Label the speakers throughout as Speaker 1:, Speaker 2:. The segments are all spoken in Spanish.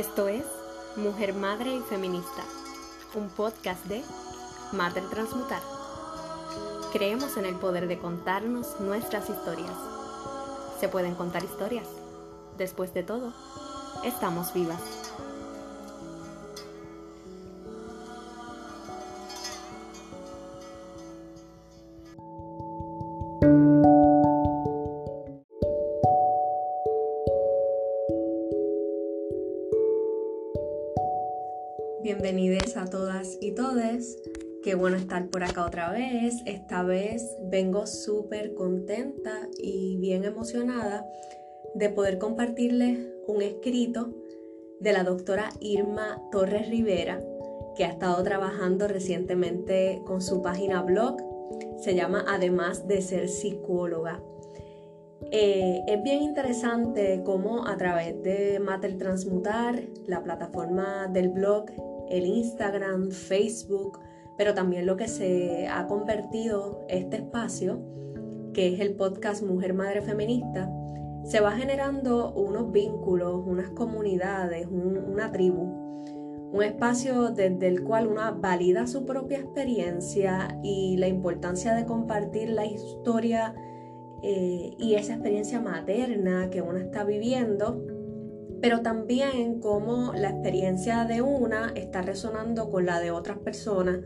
Speaker 1: Esto es Mujer, Madre y Feminista, un podcast de Mater Transmutar. Creemos en el poder de contarnos nuestras historias. Se pueden contar historias. Después de todo, estamos vivas. Qué bueno estar por acá otra vez. Esta vez vengo súper contenta y bien emocionada de poder compartirles un escrito de la doctora Irma Torres Rivera, que ha estado trabajando recientemente con su página blog. Se llama Además de ser psicóloga. Eh, es bien interesante cómo a través de Mater Transmutar, la plataforma del blog, el Instagram, Facebook, pero también lo que se ha convertido este espacio, que es el podcast Mujer Madre Feminista, se va generando unos vínculos, unas comunidades, una tribu, un espacio desde el cual una valida su propia experiencia y la importancia de compartir la historia eh, y esa experiencia materna que uno está viviendo pero también cómo la experiencia de una está resonando con la de otras personas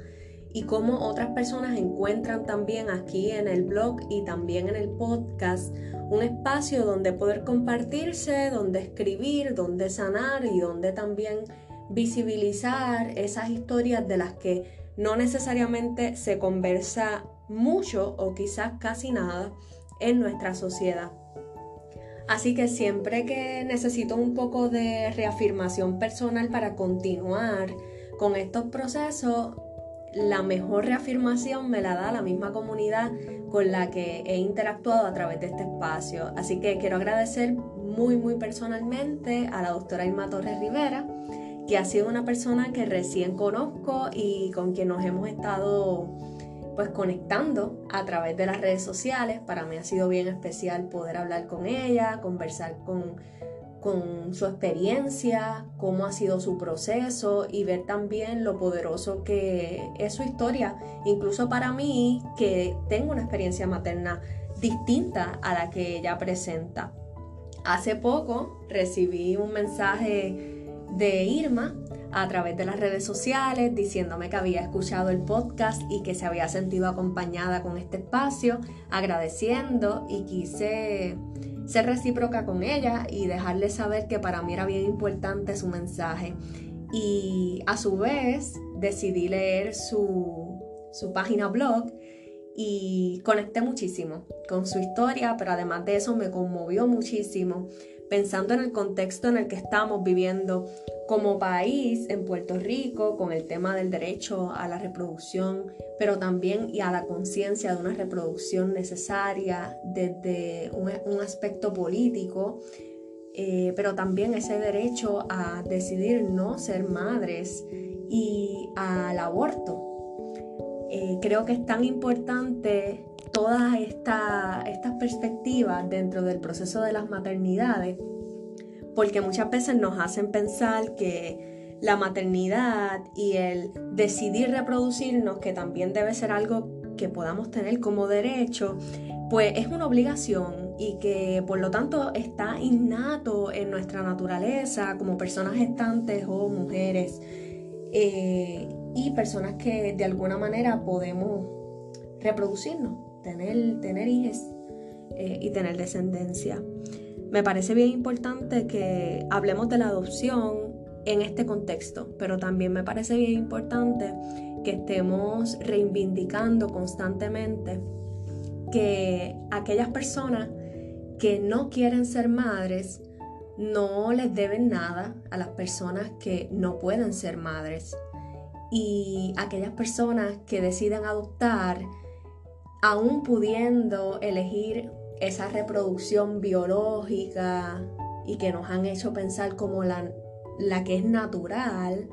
Speaker 1: y cómo otras personas encuentran también aquí en el blog y también en el podcast un espacio donde poder compartirse, donde escribir, donde sanar y donde también visibilizar esas historias de las que no necesariamente se conversa mucho o quizás casi nada en nuestra sociedad. Así que siempre que necesito un poco de reafirmación personal para continuar con estos procesos, la mejor reafirmación me la da la misma comunidad con la que he interactuado a través de este espacio. Así que quiero agradecer muy, muy personalmente a la doctora Irma Torres Rivera, que ha sido una persona que recién conozco y con quien nos hemos estado pues conectando a través de las redes sociales. Para mí ha sido bien especial poder hablar con ella, conversar con, con su experiencia, cómo ha sido su proceso y ver también lo poderoso que es su historia. Incluso para mí, que tengo una experiencia materna distinta a la que ella presenta. Hace poco recibí un mensaje de Irma a través de las redes sociales diciéndome que había escuchado el podcast y que se había sentido acompañada con este espacio, agradeciendo y quise ser recíproca con ella y dejarle saber que para mí era bien importante su mensaje. Y a su vez decidí leer su, su página blog y conecté muchísimo con su historia, pero además de eso me conmovió muchísimo pensando en el contexto en el que estamos viviendo como país en Puerto Rico con el tema del derecho a la reproducción, pero también y a la conciencia de una reproducción necesaria desde un, aspecto político, eh, pero también ese derecho a decidir no ser madres y al aborto. Eh, creo que es tan importante todas estas perspectivas dentro del proceso de las maternidades porque muchas veces nos hacen pensar que la maternidad y el decidir reproducirnos, que también debe ser algo que podamos tener como derecho, pues es una obligación y que por lo tanto está innato en nuestra naturaleza como personas gestantes o mujeres eh, y personas que de alguna manera podemos reproducirnos, tener, tener hijos eh, y tener descendencia. Me parece bien importante que hablemos de la adopción en este contexto, pero también me parece bien importante que estemos reivindicando constantemente que aquellas personas que no quieren ser madres no les deben nada a las personas que no pueden ser madres. Y aquellas personas que deciden adoptar, aún pudiendo elegir esa reproducción biológica y que nos han hecho pensar como la, la que es natural,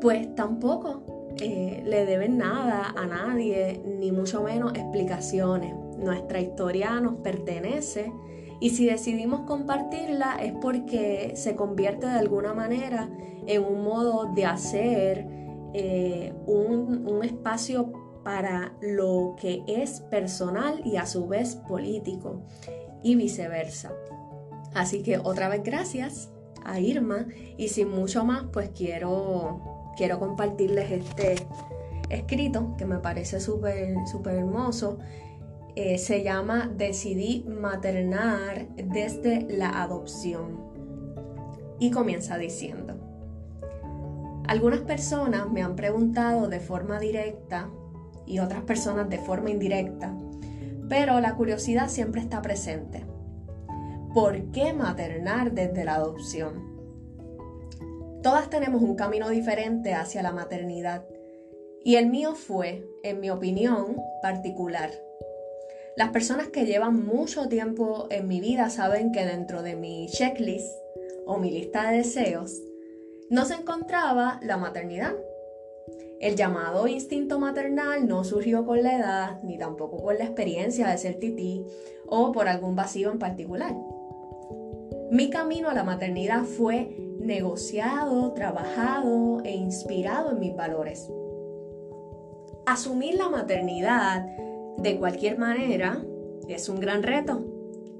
Speaker 1: pues tampoco eh, le deben nada a nadie, ni mucho menos explicaciones. Nuestra historia nos pertenece Y si decidimos compartirla es porque se convierte de alguna manera en un modo de hacer eh, un, un espacio para lo que es personal y a su vez político y viceversa. Así que otra vez gracias a Irma y sin mucho más pues quiero, quiero compartirles este escrito que me parece súper súper hermoso. Eh, se llama Decidí maternar desde la adopción y comienza diciendo, algunas personas me han preguntado de forma directa y otras personas de forma indirecta, pero la curiosidad siempre está presente. ¿Por qué maternar desde la adopción? Todas tenemos un camino diferente hacia la maternidad y el mío fue, en mi opinión, particular. Las personas que llevan mucho tiempo en mi vida saben que dentro de mi checklist o mi lista de deseos no se encontraba la maternidad. El llamado instinto maternal no surgió con la edad, ni tampoco con la experiencia de ser tití o por algún vacío en particular. Mi camino a la maternidad fue negociado, trabajado e inspirado en mis valores. Asumir la maternidad de cualquier manera es un gran reto.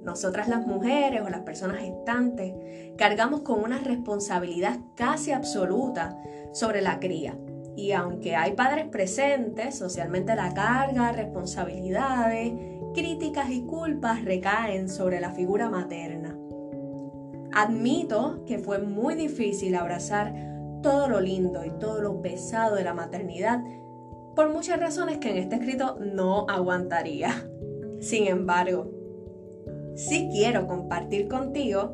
Speaker 1: Nosotras las mujeres o las personas gestantes cargamos con una responsabilidad casi absoluta sobre la cría y aunque hay padres presentes, socialmente la carga, responsabilidades, críticas y culpas recaen sobre la figura materna. Admito que fue muy difícil abrazar todo lo lindo y todo lo pesado de la maternidad por muchas razones que en este escrito no aguantaría. Sin embargo, sí quiero compartir contigo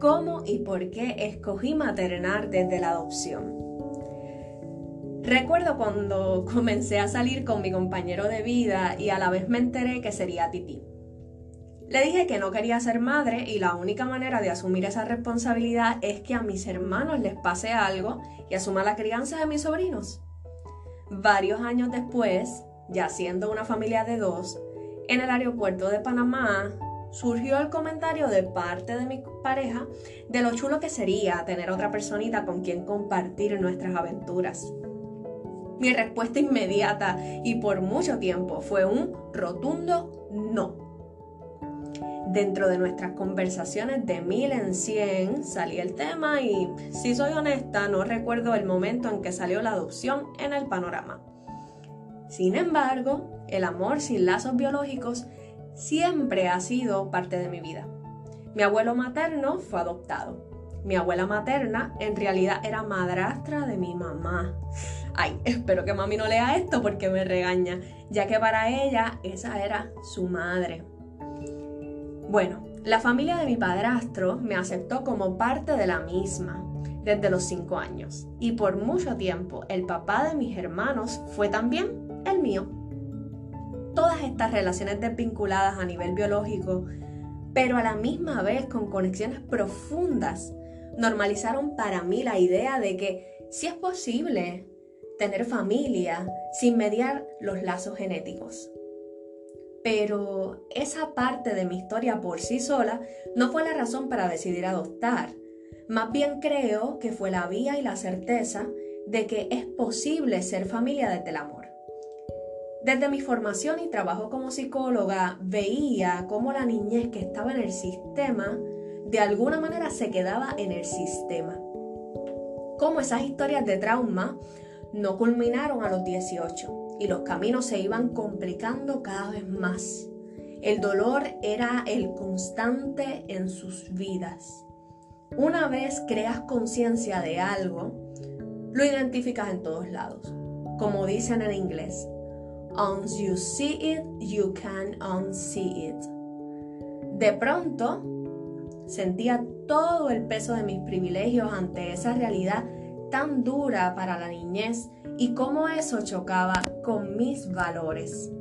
Speaker 1: cómo y por qué escogí maternar desde la adopción. Recuerdo cuando comencé a salir con mi compañero de vida y a la vez me enteré que sería Titi. Le dije que no quería ser madre y la única manera de asumir esa responsabilidad es que a mis hermanos les pase algo y asuma la crianza de mis sobrinos. Varios años después, ya siendo una familia de dos, en el aeropuerto de Panamá surgió el comentario de parte de mi pareja de lo chulo que sería tener otra personita con quien compartir nuestras aventuras. Mi respuesta inmediata y por mucho tiempo fue un rotundo no. Dentro de nuestras conversaciones de mil en cien salía el tema y, si soy honesta, no recuerdo el momento en que salió la adopción en el panorama. Sin embargo, el amor sin lazos biológicos siempre ha sido parte de mi vida. Mi abuelo materno fue adoptado. Mi abuela materna en realidad era madrastra de mi mamá. Ay, espero que mami no lea esto porque me regaña, ya que para ella esa era su madre. Bueno, la familia de mi padrastro me aceptó como parte de la misma desde los 5 años y por mucho tiempo el papá de mis hermanos fue también el mío. Todas estas relaciones desvinculadas a nivel biológico, pero a la misma vez con conexiones profundas, normalizaron para mí la idea de que si es posible tener familia sin mediar los lazos genéticos. Pero esa parte de mi historia por sí sola no fue la razón para decidir adoptar. Más bien creo que fue la vía y la certeza de que es posible ser familia desde el amor. Desde mi formación y trabajo como psicóloga veía cómo la niñez que estaba en el sistema de alguna manera se quedaba en el sistema. Cómo esas historias de trauma no culminaron a los 18 y los caminos se iban complicando cada vez más. El dolor era el constante en sus vidas. Una vez creas conciencia de algo, lo identificas en todos lados. Como dicen en inglés, once you see it, you can unsee it. De pronto, sentía todo el peso de mis privilegios ante esa realidad tan dura para la niñez y cómo eso chocaba con mis valores.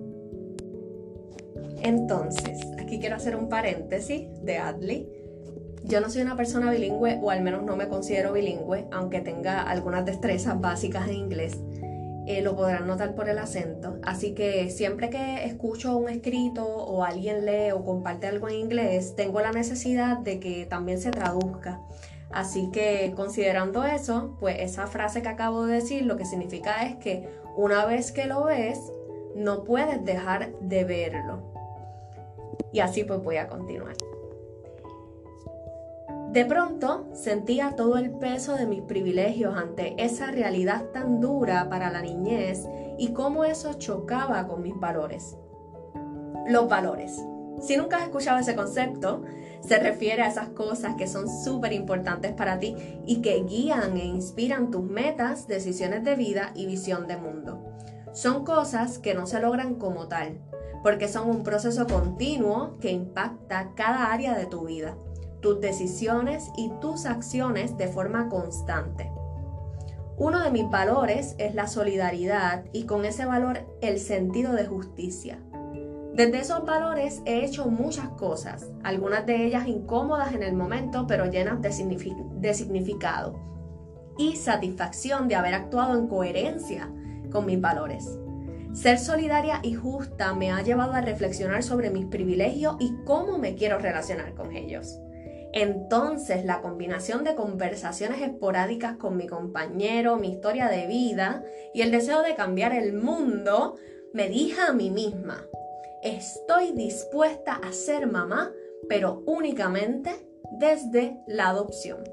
Speaker 1: Entonces, aquí quiero hacer un paréntesis de Adley. Yo no soy una persona bilingüe, o al menos no me considero bilingüe, aunque tenga algunas destrezas básicas en inglés. Eh, lo podrán notar por el acento. Así que siempre que escucho un escrito o alguien lee o comparte algo en inglés, tengo la necesidad de que también se traduzca. Así que considerando eso, pues esa frase que acabo de decir lo que significa es que una vez que lo ves, no puedes dejar de verlo. Y así pues voy a continuar. De pronto sentía todo el peso de mis privilegios ante esa realidad tan dura para la niñez y cómo eso chocaba con mis valores. Los valores. Si nunca has escuchado ese concepto, se refiere a esas cosas que son súper importantes para ti y que guían e inspiran tus metas, decisiones de vida y visión de mundo. Son cosas que no se logran como tal, porque son un proceso continuo que impacta cada área de tu vida, tus decisiones y tus acciones de forma constante. Uno de mis valores es la solidaridad y con ese valor el sentido de justicia. Desde esos valores he hecho muchas cosas, algunas de ellas incómodas en el momento, pero llenas de, significado y satisfacción de haber actuado en coherencia con mis valores. Ser solidaria y justa me ha llevado a reflexionar sobre mis privilegios y cómo me quiero relacionar con ellos. Entonces la combinación de conversaciones esporádicas con mi compañero, mi historia de vida y el deseo de cambiar el mundo me dije a mí misma, estoy dispuesta a ser mamá, pero únicamente desde la adopción.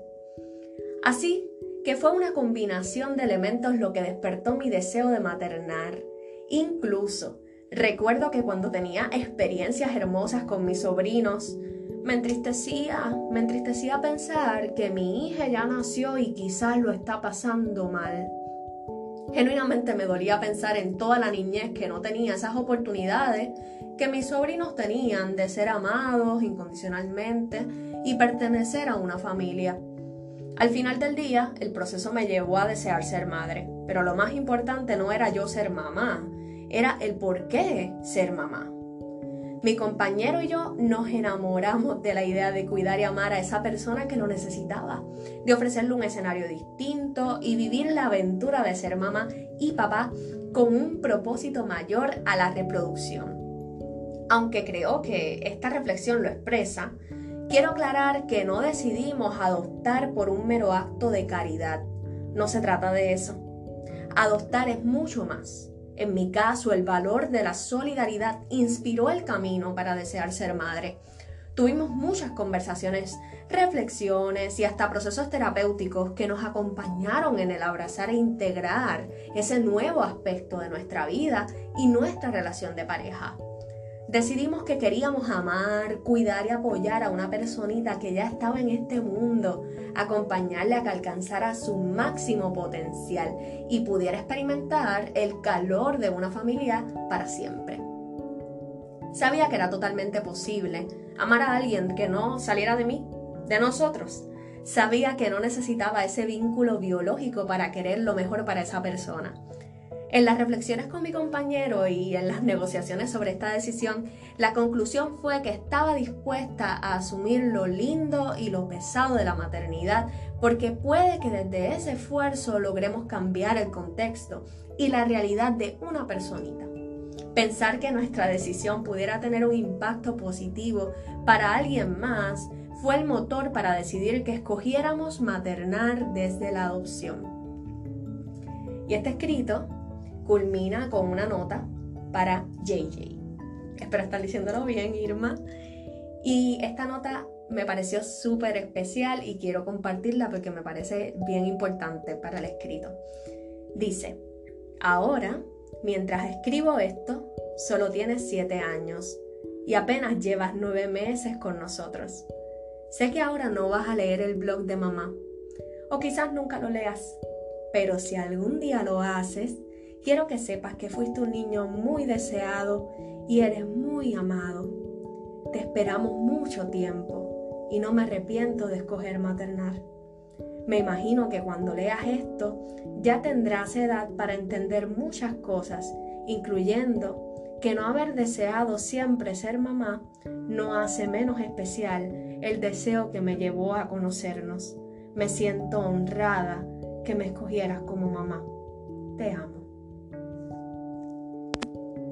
Speaker 1: Así que fue una combinación de elementos lo que despertó mi deseo de maternar. Incluso recuerdo que cuando tenía experiencias hermosas con mis sobrinos, me entristecía, me entristecía pensar que mi hija ya nació y quizás lo está pasando mal. Genuinamente me dolía pensar en toda la niñez que no tenía esas oportunidades que mis sobrinos tenían de ser amados incondicionalmente y pertenecer a una familia. Al final del día, el proceso me llevó a desear ser madre, pero lo más importante no era yo ser mamá, era el por qué ser mamá. Mi compañero y yo nos enamoramos de la idea de cuidar y amar a esa persona que lo necesitaba, de ofrecerle un escenario distinto y vivir la aventura de ser mamá y papá con un propósito mayor a la reproducción. Aunque creo que esta reflexión lo expresa, quiero aclarar que no decidimos adoptar por un mero acto de caridad. No se trata de eso. Adoptar es mucho más. En mi caso, el valor de la solidaridad inspiró el camino para desear ser madre. Tuvimos muchas conversaciones, reflexiones y hasta procesos terapéuticos que nos acompañaron en el abrazar e integrar ese nuevo aspecto de nuestra vida y nuestra relación de pareja. Decidimos que queríamos amar, cuidar y apoyar a una personita que ya estaba en este mundo, acompañarle a que alcanzara su máximo potencial y pudiera experimentar el calor de una familia para siempre. Sabía que era totalmente posible amar a alguien que no saliera de mí, de nosotros. Sabía que no necesitaba ese vínculo biológico para querer lo mejor para esa persona. En las reflexiones con mi compañero y en las negociaciones sobre esta decisión, la conclusión fue que estaba dispuesta a asumir lo lindo y lo pesado de la maternidad, porque puede que desde ese esfuerzo logremos cambiar el contexto y la realidad de una personita. Pensar que nuestra decisión pudiera tener un impacto positivo para alguien más fue el motor para decidir que escogiéramos maternar desde la adopción. Y este escrito culmina con una nota para JJ. Espero estar diciéndolo bien, Irma. Y esta nota me pareció súper especial y quiero compartirla porque me parece bien importante para el escrito. Dice, ahora, mientras escribo esto, solo tienes siete años y apenas llevas nueve meses con nosotros. Sé que ahora no vas a leer el blog de mamá, o quizás nunca lo leas, pero si algún día lo haces, Quiero que sepas que fuiste un niño muy deseado y eres muy amado. Te esperamos mucho tiempo y no me arrepiento de escoger maternar. Me imagino que cuando leas esto ya tendrás edad para entender muchas cosas, incluyendo que no haber deseado siempre ser mamá no hace menos especial el deseo que me llevó a conocernos. Me siento honrada que me escogieras como mamá. Te amo.